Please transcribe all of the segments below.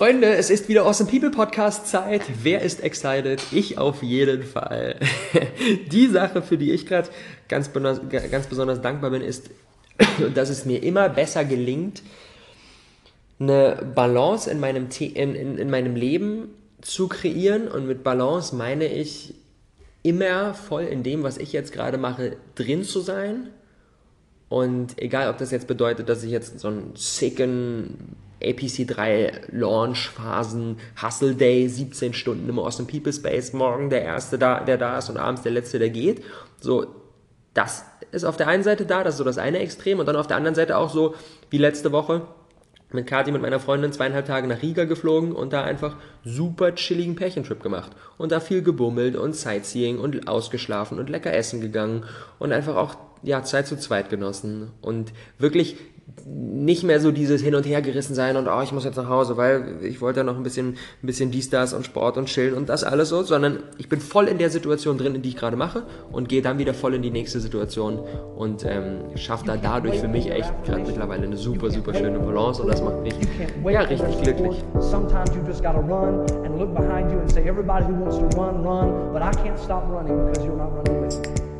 Freunde, es ist wieder Awesome People Podcast Zeit. Wer ist excited? Ich auf jeden Fall. Die Sache, für die ich gerade ganz, ganz besonders dankbar bin, ist, dass es mir immer besser gelingt, eine Balance in meinem, in, in, in meinem Leben zu kreieren. Und mit Balance meine ich, immer voll in dem, was ich jetzt gerade mache, drin zu sein. Und egal, ob das jetzt bedeutet, dass ich jetzt so einen sicken APC3 Launch-Phasen, Hustle Day, 17 Stunden im Austin People Space, morgen der Erste, da, der da ist und abends der Letzte, der geht. So, das ist auf der einen Seite da, das ist so das eine Extrem und dann auf der anderen Seite auch so wie letzte Woche mit Kathi, mit meiner Freundin, zweieinhalb Tage nach Riga geflogen und da einfach super chilligen Pärchentrip gemacht. Und da viel gebummelt und Sightseeing und ausgeschlafen und lecker essen gegangen und einfach auch ja, Zeit zu zweit genossen und wirklich nicht mehr so dieses Hin- und Hergerissen sein und oh, ich muss jetzt nach Hause, weil ich wollte ja noch ein bisschen, ein bisschen dies, das und Sport und chillen und das alles so, sondern ich bin voll in der Situation drin, in die ich gerade mache und gehe dann wieder voll in die nächste Situation und ähm, schaffe da dadurch für mich echt gerade mittlerweile eine super, super schöne Balance und das macht mich ja richtig glücklich. Sometimes you just gotta run and look behind you and say everybody who wants to run, run, but I can't stop running because you're not running.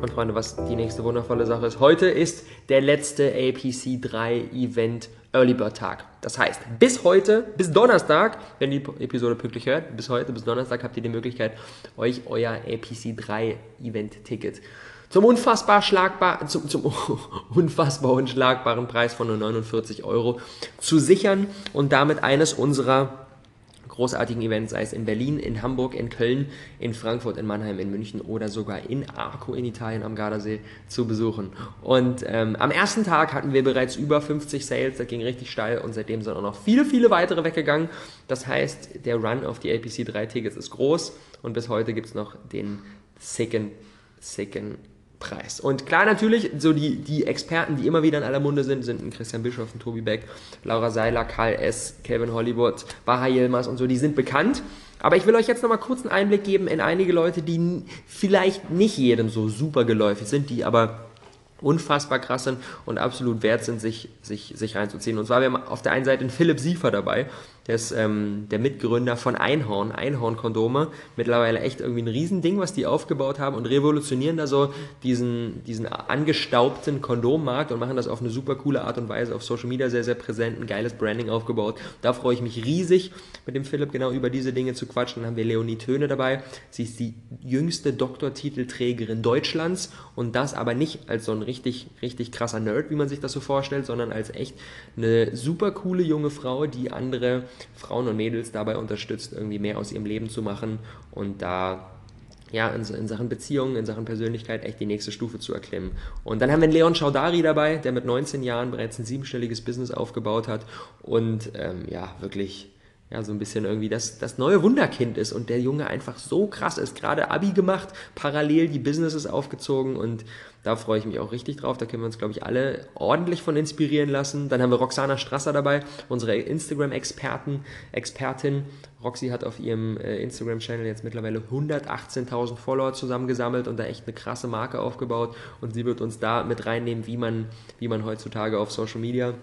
Und Freunde, was die nächste wundervolle Sache ist. Heute ist der letzte APC 3 Event Early Bird Tag. Das heißt, bis heute, bis Donnerstag, wenn die Episode pünktlich hört, bis heute, bis Donnerstag habt ihr die Möglichkeit, euch euer APC 3 Event Ticket zum unfassbar schlagbar, zum, zum unfassbar unschlagbaren Preis von nur 49 Euro zu sichern und damit eines unserer großartigen Events, sei es in Berlin, in Hamburg, in Köln, in Frankfurt, in Mannheim, in München oder sogar in Arco in Italien am Gardasee zu besuchen. Und ähm, am ersten Tag hatten wir bereits über 50 Sales, das ging richtig steil und seitdem sind auch noch viele, viele weitere weggegangen. Das heißt, der Run auf die APC 3 Tickets ist groß und bis heute gibt es noch den sicken, sicken Preis. Und klar, natürlich, so die, die Experten, die immer wieder in aller Munde sind, sind ein Christian Bischoff, ein Tobi Beck, Laura Seiler, Karl S., Kevin Hollywood, Baha Yilmaz und so, die sind bekannt. Aber ich will euch jetzt nochmal kurz einen Einblick geben in einige Leute, die vielleicht nicht jedem so super geläufig sind, die aber unfassbar krass sind und absolut wert sind, sich, sich, sich reinzuziehen. Und zwar, wir haben auf der einen Seite einen Philipp Siefer dabei, der ist ähm, der Mitgründer von Einhorn, Einhorn-Kondome. Mittlerweile echt irgendwie ein Riesending, was die aufgebaut haben und revolutionieren da so diesen, diesen angestaubten Kondommarkt und machen das auf eine super coole Art und Weise auf Social Media sehr, sehr präsent, ein geiles Branding aufgebaut. Da freue ich mich riesig, mit dem Philipp genau über diese Dinge zu quatschen. Dann haben wir Leonie Töne dabei. Sie ist die jüngste Doktortitelträgerin Deutschlands und das aber nicht als so ein richtig, richtig krasser Nerd, wie man sich das so vorstellt, sondern als echt eine super coole junge Frau, die andere Frauen und Mädels dabei unterstützt, irgendwie mehr aus ihrem Leben zu machen und da ja, in, in, Sachen Beziehungen, in Sachen Persönlichkeit echt die nächste Stufe zu erklimmen. Und dann haben wir einen Leon Chaudari dabei, der mit 19 Jahren bereits ein siebenstelliges Business aufgebaut hat und ähm, ja, wirklich ja, so ein bisschen irgendwie das, das neue Wunderkind ist und der Junge einfach so krass ist. Gerade Abi gemacht, parallel die Businesses aufgezogen und da freue ich mich auch richtig drauf. Da können wir uns, glaube ich, alle ordentlich von inspirieren lassen. Dann haben wir Roxana Strasser dabei, unsere Instagram-Experten, Expertin. Roxy hat auf ihrem äh, Instagram-Channel jetzt mittlerweile 118.000 Follower zusammengesammelt und da echt eine krasse Marke aufgebaut und sie wird uns da mit reinnehmen, wie man, wie man heutzutage auf Social Media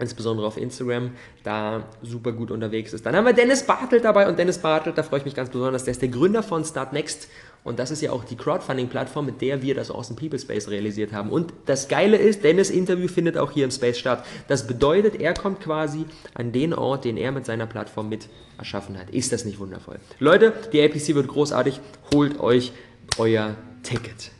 insbesondere auf Instagram, da super gut unterwegs ist. Dann haben wir Dennis Bartelt dabei und Dennis Bartelt, da freue ich mich ganz besonders, der ist der Gründer von Start Next und das ist ja auch die Crowdfunding-Plattform, mit der wir das Awesome People Space realisiert haben. Und das Geile ist, Dennis Interview findet auch hier im Space statt. Das bedeutet, er kommt quasi an den Ort, den er mit seiner Plattform mit erschaffen hat. Ist das nicht wundervoll? Leute, die APC wird großartig. Holt euch euer Ticket.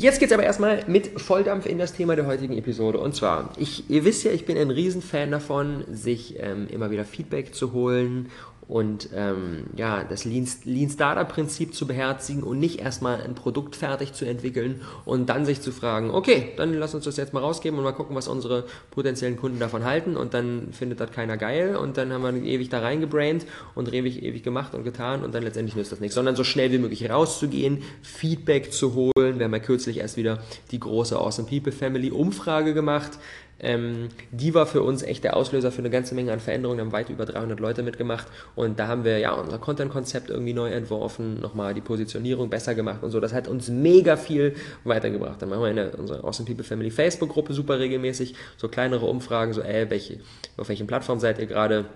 Jetzt geht es aber erstmal mit Volldampf in das Thema der heutigen Episode. Und zwar, ich, ihr wisst ja, ich bin ein Riesenfan davon, sich ähm, immer wieder Feedback zu holen und ähm, ja, das Lean, Startup Prinzip zu beherzigen und nicht erstmal ein Produkt fertig zu entwickeln und dann sich zu fragen, okay, dann lass uns das jetzt mal rausgeben und mal gucken, was unsere potenziellen Kunden davon halten. Und dann findet das keiner geil und dann haben wir ewig da reingebraint und ewig, ewig gemacht und getan und dann letztendlich nützt das nichts, sondern so schnell wie möglich rauszugehen, Feedback zu holen. Wir haben ja kürzlich erst wieder die große Awesome People Family Umfrage gemacht ähm, die war für uns echt der Auslöser für eine ganze Menge an Veränderungen. Da haben weit über 300 Leute mitgemacht und da haben wir ja unser Content-Konzept irgendwie neu entworfen, nochmal die Positionierung besser gemacht und so. Das hat uns mega viel weitergebracht. Dann machen wir in der, unserer Awesome People Family Facebook-Gruppe super regelmäßig so kleinere Umfragen, so, ey, welche, auf welchen Plattformen seid ihr gerade?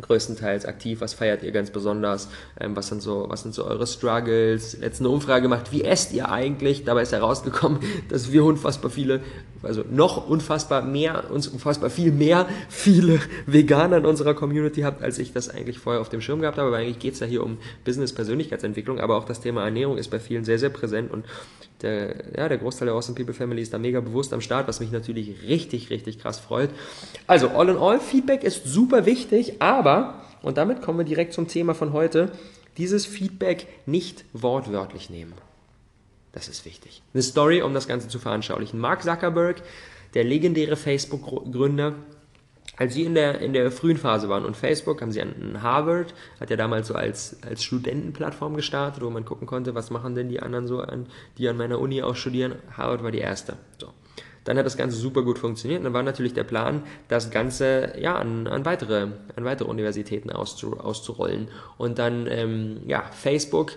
Größtenteils aktiv? Was feiert ihr ganz besonders? Ähm, was, sind so, was sind so eure Struggles? Letzte Umfrage gemacht, wie esst ihr eigentlich? Dabei ist herausgekommen, dass wir unfassbar viele, also noch unfassbar mehr, uns unfassbar viel mehr viele Veganer in unserer Community habt, als ich das eigentlich vorher auf dem Schirm gehabt habe. Aber eigentlich geht es ja hier um Business-Persönlichkeitsentwicklung, aber auch das Thema Ernährung ist bei vielen sehr, sehr präsent und der, ja, der Großteil der Awesome People Family ist da mega bewusst am Start, was mich natürlich richtig, richtig krass freut. Also, all in all, Feedback ist super wichtig, aber, und damit kommen wir direkt zum Thema von heute, dieses Feedback nicht wortwörtlich nehmen. Das ist wichtig. Eine Story, um das Ganze zu veranschaulichen. Mark Zuckerberg, der legendäre Facebook-Gründer, als sie in der, in der frühen Phase waren und Facebook, haben sie an Harvard, hat ja damals so als, als Studentenplattform gestartet, wo man gucken konnte, was machen denn die anderen so an, die an meiner Uni auch studieren. Harvard war die erste. So. Dann hat das Ganze super gut funktioniert. Und dann war natürlich der Plan, das Ganze ja, an, an, weitere, an weitere Universitäten auszu, auszurollen. Und dann, ähm, ja, Facebook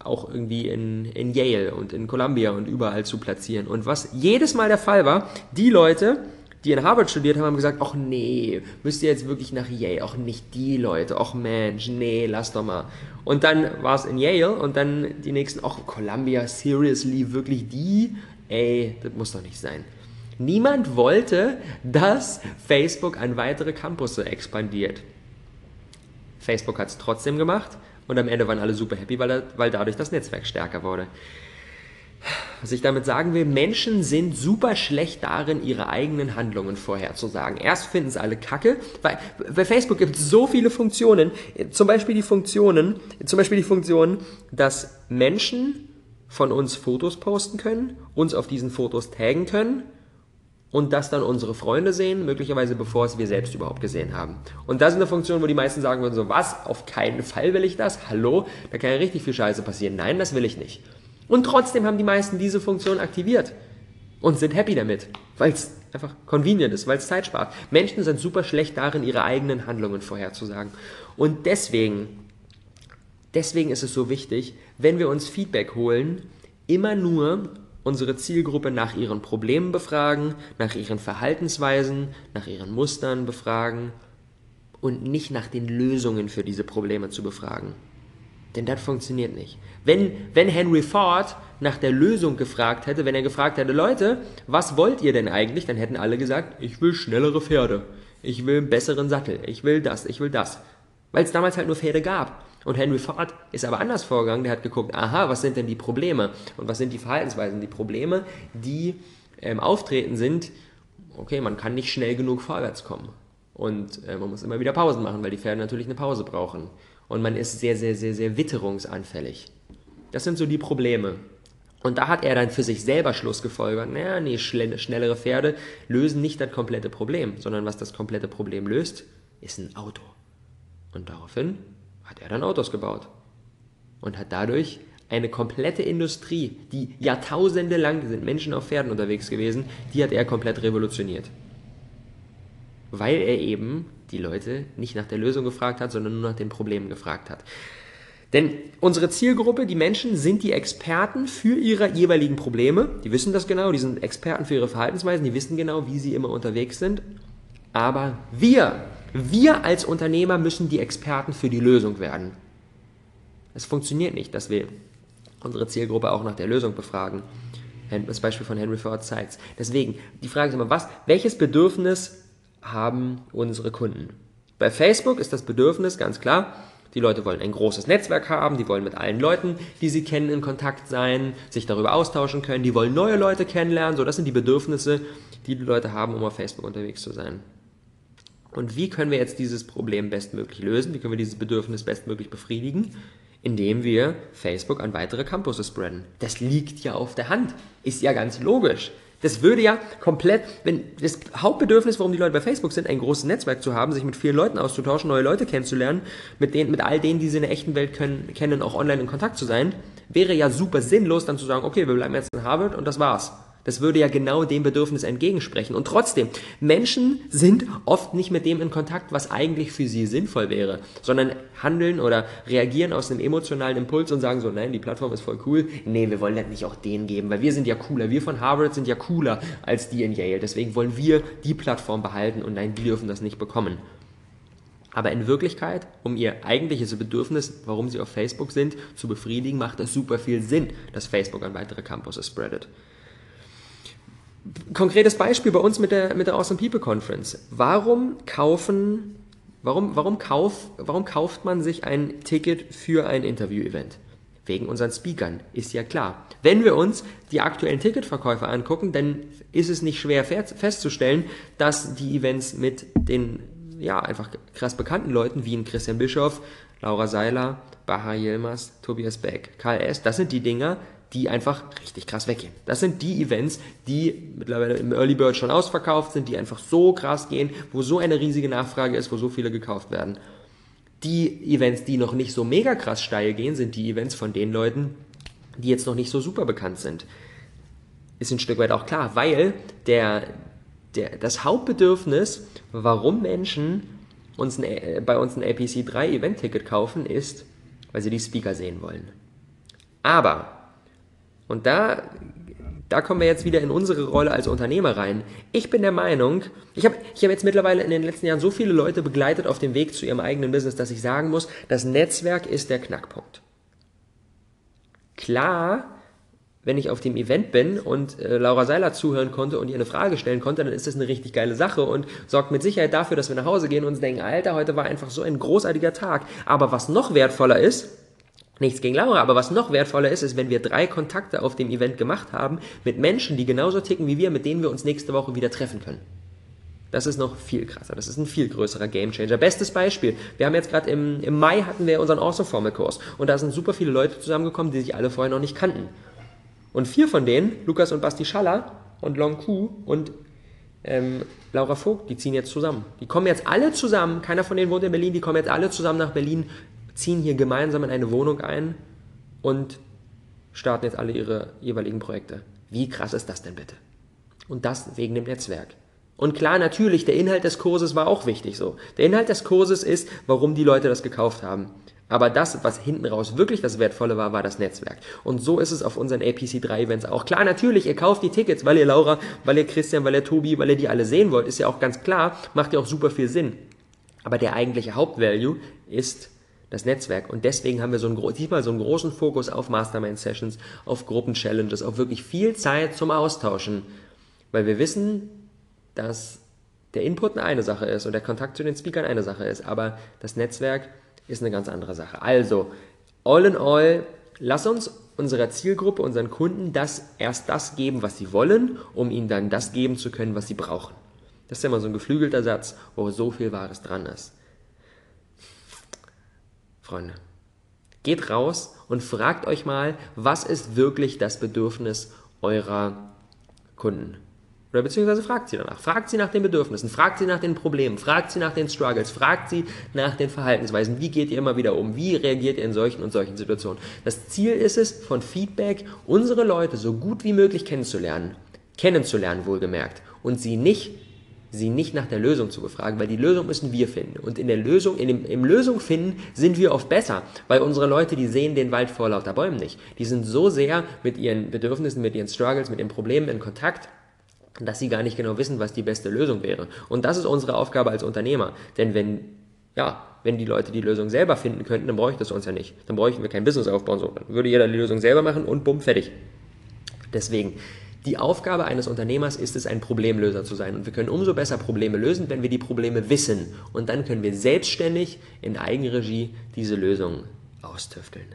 auch irgendwie in, in Yale und in Columbia und überall zu platzieren. Und was jedes Mal der Fall war, die Leute, die in Harvard studiert haben, haben gesagt, ach nee, müsst ihr jetzt wirklich nach Yale, auch nicht die Leute, ach Mensch, nee, lass doch mal. Und dann war es in Yale und dann die nächsten, ach Columbia, seriously, wirklich die? Ey, das muss doch nicht sein. Niemand wollte, dass Facebook an weitere Campus expandiert. Facebook hat es trotzdem gemacht und am Ende waren alle super happy, weil, weil dadurch das Netzwerk stärker wurde. Was ich damit sagen will, Menschen sind super schlecht darin, ihre eigenen Handlungen vorherzusagen. Erst finden es alle kacke, weil bei Facebook gibt es so viele Funktionen, zum Beispiel die Funktionen, zum Beispiel die Funktion, dass Menschen von uns Fotos posten können, uns auf diesen Fotos taggen können und das dann unsere Freunde sehen, möglicherweise bevor es wir selbst überhaupt gesehen haben. Und das ist eine Funktion, wo die meisten sagen würden so, was, auf keinen Fall will ich das? Hallo? Da kann ja richtig viel Scheiße passieren. Nein, das will ich nicht. Und trotzdem haben die meisten diese Funktion aktiviert und sind happy damit, weil es einfach convenient ist, weil es Zeit spart. Menschen sind super schlecht darin, ihre eigenen Handlungen vorherzusagen. Und deswegen, deswegen ist es so wichtig, wenn wir uns Feedback holen, immer nur unsere Zielgruppe nach ihren Problemen befragen, nach ihren Verhaltensweisen, nach ihren Mustern befragen und nicht nach den Lösungen für diese Probleme zu befragen. Denn das funktioniert nicht. Wenn, wenn Henry Ford nach der Lösung gefragt hätte, wenn er gefragt hätte, Leute, was wollt ihr denn eigentlich? Dann hätten alle gesagt, ich will schnellere Pferde. Ich will einen besseren Sattel. Ich will das. Ich will das. Weil es damals halt nur Pferde gab. Und Henry Ford ist aber anders vorgegangen. Der hat geguckt, aha, was sind denn die Probleme? Und was sind die Verhaltensweisen? Die Probleme, die ähm, auftreten sind, okay, man kann nicht schnell genug vorwärts kommen. Und äh, man muss immer wieder Pausen machen, weil die Pferde natürlich eine Pause brauchen und man ist sehr, sehr, sehr, sehr witterungsanfällig. Das sind so die Probleme. Und da hat er dann für sich selber Schluss gefolgert, naja, nee, schnellere Pferde lösen nicht das komplette Problem, sondern was das komplette Problem löst, ist ein Auto. Und daraufhin hat er dann Autos gebaut. Und hat dadurch eine komplette Industrie, die Jahrtausende lang sind Menschen auf Pferden unterwegs gewesen, die hat er komplett revolutioniert. Weil er eben die Leute nicht nach der Lösung gefragt hat, sondern nur nach den Problemen gefragt hat. Denn unsere Zielgruppe, die Menschen, sind die Experten für ihre jeweiligen Probleme. Die wissen das genau, die sind Experten für ihre Verhaltensweisen, die wissen genau, wie sie immer unterwegs sind. Aber wir, wir als Unternehmer müssen die Experten für die Lösung werden. Es funktioniert nicht, dass wir unsere Zielgruppe auch nach der Lösung befragen. Das Beispiel von Henry Ford zeigt Deswegen, die Frage ist immer, was, welches Bedürfnis haben unsere Kunden. Bei Facebook ist das Bedürfnis ganz klar, die Leute wollen ein großes Netzwerk haben, die wollen mit allen Leuten, die sie kennen, in Kontakt sein, sich darüber austauschen können, die wollen neue Leute kennenlernen. So, das sind die Bedürfnisse, die die Leute haben, um auf Facebook unterwegs zu sein. Und wie können wir jetzt dieses Problem bestmöglich lösen? Wie können wir dieses Bedürfnis bestmöglich befriedigen? Indem wir Facebook an weitere Campuses spreaden. Das liegt ja auf der Hand. Ist ja ganz logisch. Das würde ja komplett, wenn das Hauptbedürfnis, warum die Leute bei Facebook sind, ein großes Netzwerk zu haben, sich mit vielen Leuten auszutauschen, neue Leute kennenzulernen, mit denen, mit all denen, die sie in der echten Welt können, kennen, auch online in Kontakt zu sein, wäre ja super sinnlos, dann zu sagen, okay, wir bleiben jetzt in Harvard und das war's. Das würde ja genau dem Bedürfnis entgegensprechen. Und trotzdem, Menschen sind oft nicht mit dem in Kontakt, was eigentlich für sie sinnvoll wäre, sondern handeln oder reagieren aus einem emotionalen Impuls und sagen so, nein, die Plattform ist voll cool. Nee, wir wollen das nicht auch denen geben, weil wir sind ja cooler. Wir von Harvard sind ja cooler als die in Yale. Deswegen wollen wir die Plattform behalten und nein, die dürfen das nicht bekommen. Aber in Wirklichkeit, um ihr eigentliches Bedürfnis, warum sie auf Facebook sind, zu befriedigen, macht es super viel Sinn, dass Facebook an weitere Campuses spreadet. Konkretes Beispiel bei uns mit der, mit der Awesome People Conference. Warum kaufen, warum, warum, kauf, warum kauft man sich ein Ticket für ein Interview-Event? Wegen unseren Speakern, ist ja klar. Wenn wir uns die aktuellen Ticketverkäufe angucken, dann ist es nicht schwer festzustellen, dass die Events mit den ja, einfach krass bekannten Leuten wie Christian Bischoff, Laura Seiler, Baha Yilmaz, Tobias Beck, Karl S., das sind die Dinger, die einfach richtig krass weggehen. Das sind die Events, die mittlerweile im Early Bird schon ausverkauft sind, die einfach so krass gehen, wo so eine riesige Nachfrage ist, wo so viele gekauft werden. Die Events, die noch nicht so mega krass steil gehen, sind die Events von den Leuten, die jetzt noch nicht so super bekannt sind. Ist ein Stück weit auch klar, weil der, der, das Hauptbedürfnis, warum Menschen uns ein, bei uns ein APC 3 Event-Ticket kaufen, ist, weil sie die Speaker sehen wollen. Aber und da, da kommen wir jetzt wieder in unsere Rolle als Unternehmer rein. Ich bin der Meinung, ich habe ich hab jetzt mittlerweile in den letzten Jahren so viele Leute begleitet auf dem Weg zu ihrem eigenen Business, dass ich sagen muss, das Netzwerk ist der Knackpunkt. Klar, wenn ich auf dem Event bin und äh, Laura Seiler zuhören konnte und ihr eine Frage stellen konnte, dann ist das eine richtig geile Sache und sorgt mit Sicherheit dafür, dass wir nach Hause gehen und uns denken, Alter, heute war einfach so ein großartiger Tag. Aber was noch wertvoller ist, Nichts gegen Laura, aber was noch wertvoller ist, ist, wenn wir drei Kontakte auf dem Event gemacht haben mit Menschen, die genauso ticken wie wir, mit denen wir uns nächste Woche wieder treffen können. Das ist noch viel krasser. Das ist ein viel größerer Gamechanger. Bestes Beispiel. Wir haben jetzt gerade im, im Mai hatten wir unseren Awesome Formel Kurs und da sind super viele Leute zusammengekommen, die sich alle vorher noch nicht kannten. Und vier von denen, Lukas und Basti Schaller und Long Ku und ähm, Laura Vogt, die ziehen jetzt zusammen. Die kommen jetzt alle zusammen, keiner von denen wohnt in Berlin, die kommen jetzt alle zusammen nach Berlin ziehen hier gemeinsam in eine Wohnung ein und starten jetzt alle ihre jeweiligen Projekte. Wie krass ist das denn bitte? Und das wegen dem Netzwerk. Und klar, natürlich, der Inhalt des Kurses war auch wichtig so. Der Inhalt des Kurses ist, warum die Leute das gekauft haben. Aber das, was hinten raus wirklich das Wertvolle war, war das Netzwerk. Und so ist es auf unseren APC3-Events auch. Klar, natürlich, ihr kauft die Tickets, weil ihr Laura, weil ihr Christian, weil ihr Tobi, weil ihr die alle sehen wollt, ist ja auch ganz klar, macht ja auch super viel Sinn. Aber der eigentliche Hauptvalue ist das Netzwerk. Und deswegen haben wir so einen, diesmal so einen großen Fokus auf Mastermind-Sessions, auf Gruppen-Challenges, auf wirklich viel Zeit zum Austauschen. Weil wir wissen, dass der Input eine Sache ist und der Kontakt zu den Speakern eine Sache ist, aber das Netzwerk ist eine ganz andere Sache. Also, all in all, lass uns unserer Zielgruppe, unseren Kunden, das erst das geben, was sie wollen, um ihnen dann das geben zu können, was sie brauchen. Das ist ja immer so ein geflügelter Satz, wo so viel Wahres dran ist. Freunde. Geht raus und fragt euch mal, was ist wirklich das Bedürfnis eurer Kunden? Oder beziehungsweise fragt sie danach. Fragt sie nach den Bedürfnissen, fragt sie nach den Problemen, fragt sie nach den Struggles, fragt sie nach den Verhaltensweisen. Wie geht ihr immer wieder um? Wie reagiert ihr in solchen und solchen Situationen? Das Ziel ist es, von Feedback unsere Leute so gut wie möglich kennenzulernen. Kennenzulernen, wohlgemerkt. Und sie nicht sie nicht nach der Lösung zu befragen, weil die Lösung müssen wir finden. Und in der Lösung, in dem, im Lösung finden sind wir oft besser, weil unsere Leute, die sehen den Wald vor lauter Bäumen nicht. Die sind so sehr mit ihren Bedürfnissen, mit ihren Struggles, mit den Problemen in Kontakt, dass sie gar nicht genau wissen, was die beste Lösung wäre. Und das ist unsere Aufgabe als Unternehmer. Denn wenn, ja, wenn die Leute die Lösung selber finden könnten, dann bräuchte es uns ja nicht. Dann bräuchten wir kein Business aufbauen. So, dann würde jeder die Lösung selber machen und bumm, fertig. Deswegen, die Aufgabe eines Unternehmers ist es, ein Problemlöser zu sein. Und wir können umso besser Probleme lösen, wenn wir die Probleme wissen. Und dann können wir selbstständig in Eigenregie diese Lösungen austüfteln.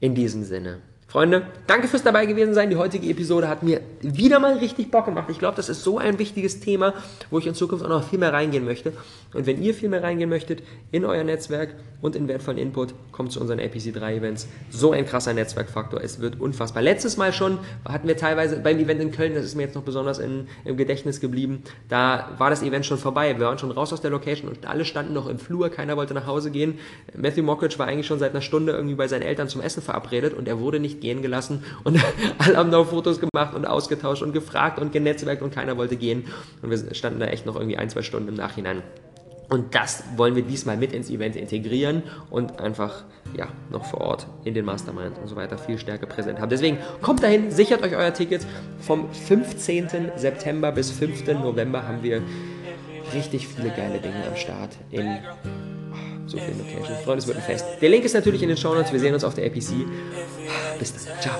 In diesem Sinne, Freunde, danke fürs dabei gewesen sein. Die heutige Episode hat mir wieder mal richtig Bock gemacht. Ich glaube, das ist so ein wichtiges Thema, wo ich in Zukunft auch noch viel mehr reingehen möchte. Und wenn ihr viel mehr reingehen möchtet in euer Netzwerk und in wertvollen Input, kommt zu unseren APC3-Events. So ein krasser Netzwerkfaktor. Es wird unfassbar. Letztes Mal schon hatten wir teilweise beim Event in Köln, das ist mir jetzt noch besonders in, im Gedächtnis geblieben, da war das Event schon vorbei. Wir waren schon raus aus der Location und alle standen noch im Flur. Keiner wollte nach Hause gehen. Matthew Mockridge war eigentlich schon seit einer Stunde irgendwie bei seinen Eltern zum Essen verabredet und er wurde nicht gehen gelassen und alle haben noch Fotos gemacht und ausgetauscht und gefragt und genetzwerkt und keiner wollte gehen und wir standen da echt noch irgendwie ein, zwei Stunden im Nachhinein. Und das wollen wir diesmal mit ins Event integrieren und einfach ja, noch vor Ort in den Mastermind und so weiter viel stärker präsent haben. Deswegen kommt dahin, sichert euch euer Ticket. Vom 15. September bis 5. November haben wir richtig viele geile Dinge am Start in so viele Locations. Freunde, es wird ein Fest. Der Link ist natürlich in den Show Notes. Wir sehen uns auf der APC. Bis dann. Ciao.